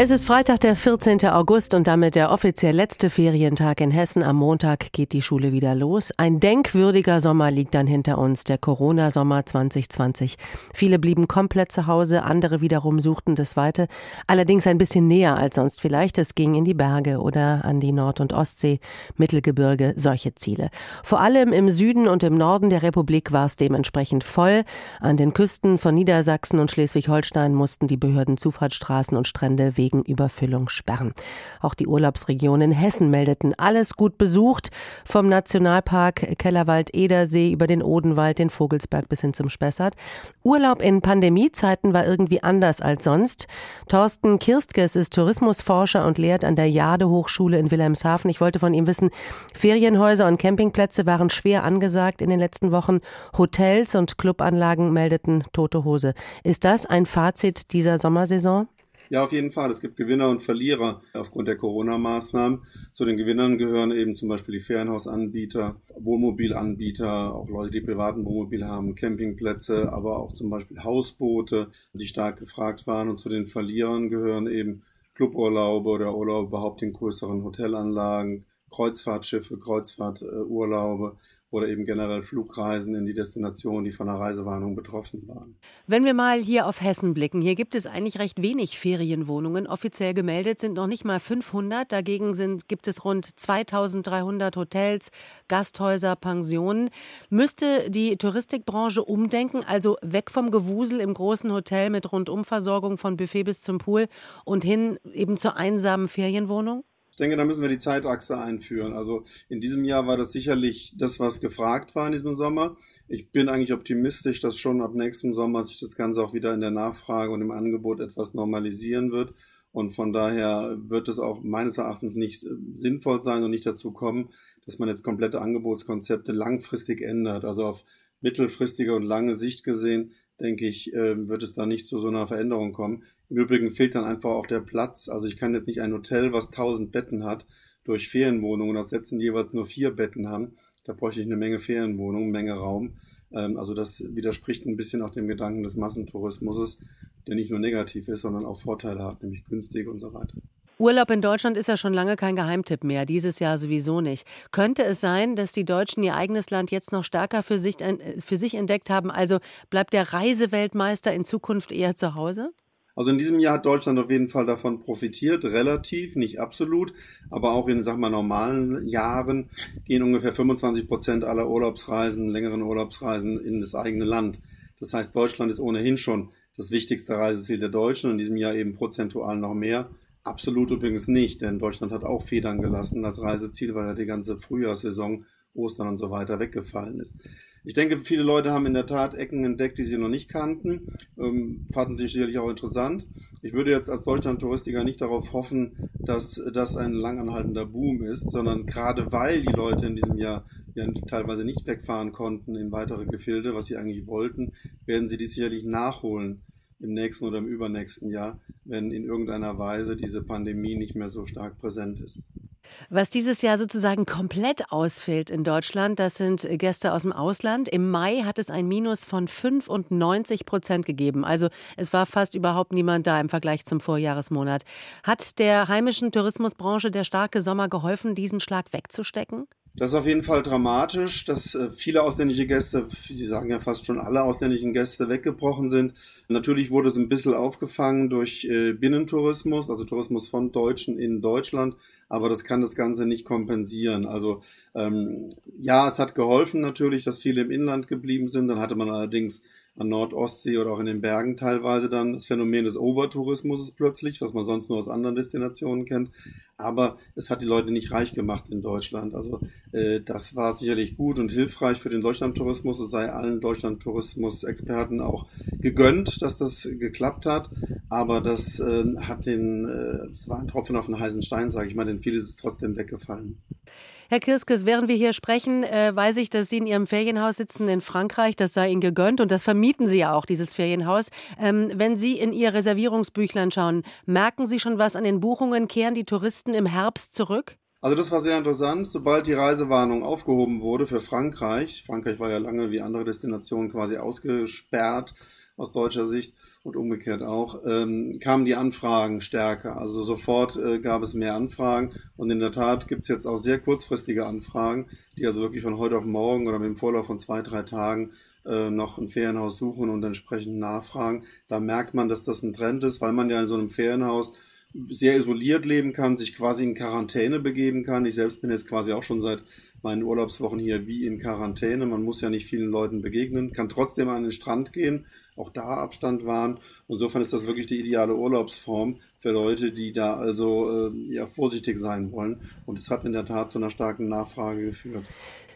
Es ist Freitag, der 14. August und damit der offiziell letzte Ferientag in Hessen. Am Montag geht die Schule wieder los. Ein denkwürdiger Sommer liegt dann hinter uns, der Corona-Sommer 2020. Viele blieben komplett zu Hause, andere wiederum suchten das Weite, allerdings ein bisschen näher als sonst vielleicht. Es ging in die Berge oder an die Nord- und Ostsee, Mittelgebirge, solche Ziele. Vor allem im Süden und im Norden der Republik war es dementsprechend voll. An den Küsten von Niedersachsen und Schleswig-Holstein mussten die Behörden Zufahrtsstraßen und Strände wegen wegen Überfüllung sperren. Auch die Urlaubsregionen Hessen meldeten alles gut besucht, vom Nationalpark Kellerwald-Edersee über den Odenwald, den Vogelsberg bis hin zum Spessart. Urlaub in Pandemiezeiten war irgendwie anders als sonst. Thorsten Kirstges ist Tourismusforscher und lehrt an der Jade Hochschule in Wilhelmshaven. Ich wollte von ihm wissen, Ferienhäuser und Campingplätze waren schwer angesagt in den letzten Wochen. Hotels und Clubanlagen meldeten tote Hose. Ist das ein Fazit dieser Sommersaison? Ja, auf jeden Fall. Es gibt Gewinner und Verlierer aufgrund der Corona-Maßnahmen. Zu den Gewinnern gehören eben zum Beispiel die Ferienhausanbieter, Wohnmobilanbieter, auch Leute, die privaten Wohnmobil haben, Campingplätze, aber auch zum Beispiel Hausboote, die stark gefragt waren. Und zu den Verlierern gehören eben Cluburlaube oder Urlaube überhaupt in größeren Hotelanlagen, Kreuzfahrtschiffe, Kreuzfahrturlaube oder eben generell Flugreisen in die Destination, die von einer Reisewarnung betroffen waren. Wenn wir mal hier auf Hessen blicken, hier gibt es eigentlich recht wenig Ferienwohnungen. Offiziell gemeldet sind noch nicht mal 500. Dagegen sind, gibt es rund 2300 Hotels, Gasthäuser, Pensionen. Müsste die Touristikbranche umdenken, also weg vom Gewusel im großen Hotel mit Rundumversorgung von Buffet bis zum Pool und hin eben zur einsamen Ferienwohnung? Ich denke, da müssen wir die Zeitachse einführen. Also in diesem Jahr war das sicherlich das, was gefragt war in diesem Sommer. Ich bin eigentlich optimistisch, dass schon ab nächstem Sommer sich das Ganze auch wieder in der Nachfrage und im Angebot etwas normalisieren wird. Und von daher wird es auch meines Erachtens nicht sinnvoll sein und nicht dazu kommen, dass man jetzt komplette Angebotskonzepte langfristig ändert. Also auf mittelfristige und lange Sicht gesehen denke ich, äh, wird es da nicht zu so einer Veränderung kommen. Im Übrigen fehlt dann einfach auch der Platz. Also ich kann jetzt nicht ein Hotel, was tausend Betten hat, durch Ferienwohnungen ersetzen, die jeweils nur vier Betten haben. Da bräuchte ich eine Menge Ferienwohnungen, Menge Raum. Ähm, also das widerspricht ein bisschen auch dem Gedanken des Massentourismus, der nicht nur negativ ist, sondern auch Vorteile hat, nämlich günstig und so weiter. Urlaub in Deutschland ist ja schon lange kein Geheimtipp mehr, dieses Jahr sowieso nicht. Könnte es sein, dass die Deutschen ihr eigenes Land jetzt noch stärker für sich, für sich entdeckt haben? Also bleibt der Reiseweltmeister in Zukunft eher zu Hause? Also in diesem Jahr hat Deutschland auf jeden Fall davon profitiert, relativ, nicht absolut, aber auch in, sag mal, normalen Jahren gehen ungefähr 25 Prozent aller Urlaubsreisen, längeren Urlaubsreisen in das eigene Land. Das heißt, Deutschland ist ohnehin schon das wichtigste Reiseziel der Deutschen, in diesem Jahr eben prozentual noch mehr. Absolut übrigens nicht, denn Deutschland hat auch Federn gelassen als Reiseziel, weil ja die ganze Frühjahrssaison, Ostern und so weiter weggefallen ist. Ich denke, viele Leute haben in der Tat Ecken entdeckt, die sie noch nicht kannten, ähm, fanden sie sicherlich auch interessant. Ich würde jetzt als Deutschland-Touristiker nicht darauf hoffen, dass das ein langanhaltender Boom ist, sondern gerade weil die Leute in diesem Jahr ja teilweise nicht wegfahren konnten in weitere Gefilde, was sie eigentlich wollten, werden sie dies sicherlich nachholen im nächsten oder im übernächsten Jahr, wenn in irgendeiner Weise diese Pandemie nicht mehr so stark präsent ist. Was dieses Jahr sozusagen komplett ausfällt in Deutschland, das sind Gäste aus dem Ausland. Im Mai hat es ein Minus von 95 Prozent gegeben. Also es war fast überhaupt niemand da im Vergleich zum Vorjahresmonat. Hat der heimischen Tourismusbranche der starke Sommer geholfen, diesen Schlag wegzustecken? Das ist auf jeden Fall dramatisch, dass äh, viele ausländische Gäste, Sie sagen ja fast schon alle ausländischen Gäste weggebrochen sind. Natürlich wurde es ein bisschen aufgefangen durch äh, Binnentourismus, also Tourismus von Deutschen in Deutschland, aber das kann das Ganze nicht kompensieren. Also ähm, ja, es hat geholfen natürlich, dass viele im Inland geblieben sind. Dann hatte man allerdings an Nordostsee oder auch in den Bergen teilweise dann das Phänomen des Overtourismus plötzlich, was man sonst nur aus anderen Destinationen kennt. Aber es hat die Leute nicht reich gemacht in Deutschland. Also äh, das war sicherlich gut und hilfreich für den Deutschlandtourismus. Es sei allen Deutschlandtourismus-Experten auch gegönnt, dass das geklappt hat. Aber das äh, hat den, äh, es war ein Tropfen auf den heißen Stein, sage ich mal, denn vieles ist trotzdem weggefallen. Herr Kirskes, während wir hier sprechen, äh, weiß ich, dass Sie in Ihrem Ferienhaus sitzen in Frankreich. Das sei Ihnen gegönnt und das vermieten Sie ja auch, dieses Ferienhaus. Ähm, wenn Sie in Ihr Reservierungsbüchlein schauen, merken Sie schon was an den Buchungen? Kehren die Touristen im Herbst zurück? Also das war sehr interessant. Sobald die Reisewarnung aufgehoben wurde für Frankreich, Frankreich war ja lange wie andere Destinationen quasi ausgesperrt aus deutscher Sicht und umgekehrt auch, ähm, kamen die Anfragen stärker. Also sofort äh, gab es mehr Anfragen und in der Tat gibt es jetzt auch sehr kurzfristige Anfragen, die also wirklich von heute auf morgen oder mit dem Vorlauf von zwei, drei Tagen äh, noch ein Ferienhaus suchen und entsprechend nachfragen. Da merkt man, dass das ein Trend ist, weil man ja in so einem Ferienhaus sehr isoliert leben kann, sich quasi in Quarantäne begeben kann. Ich selbst bin jetzt quasi auch schon seit meinen Urlaubswochen hier wie in Quarantäne. Man muss ja nicht vielen Leuten begegnen, kann trotzdem an den Strand gehen, auch da Abstand wahren. Insofern ist das wirklich die ideale Urlaubsform für Leute, die da also äh, ja vorsichtig sein wollen. Und es hat in der Tat zu einer starken Nachfrage geführt.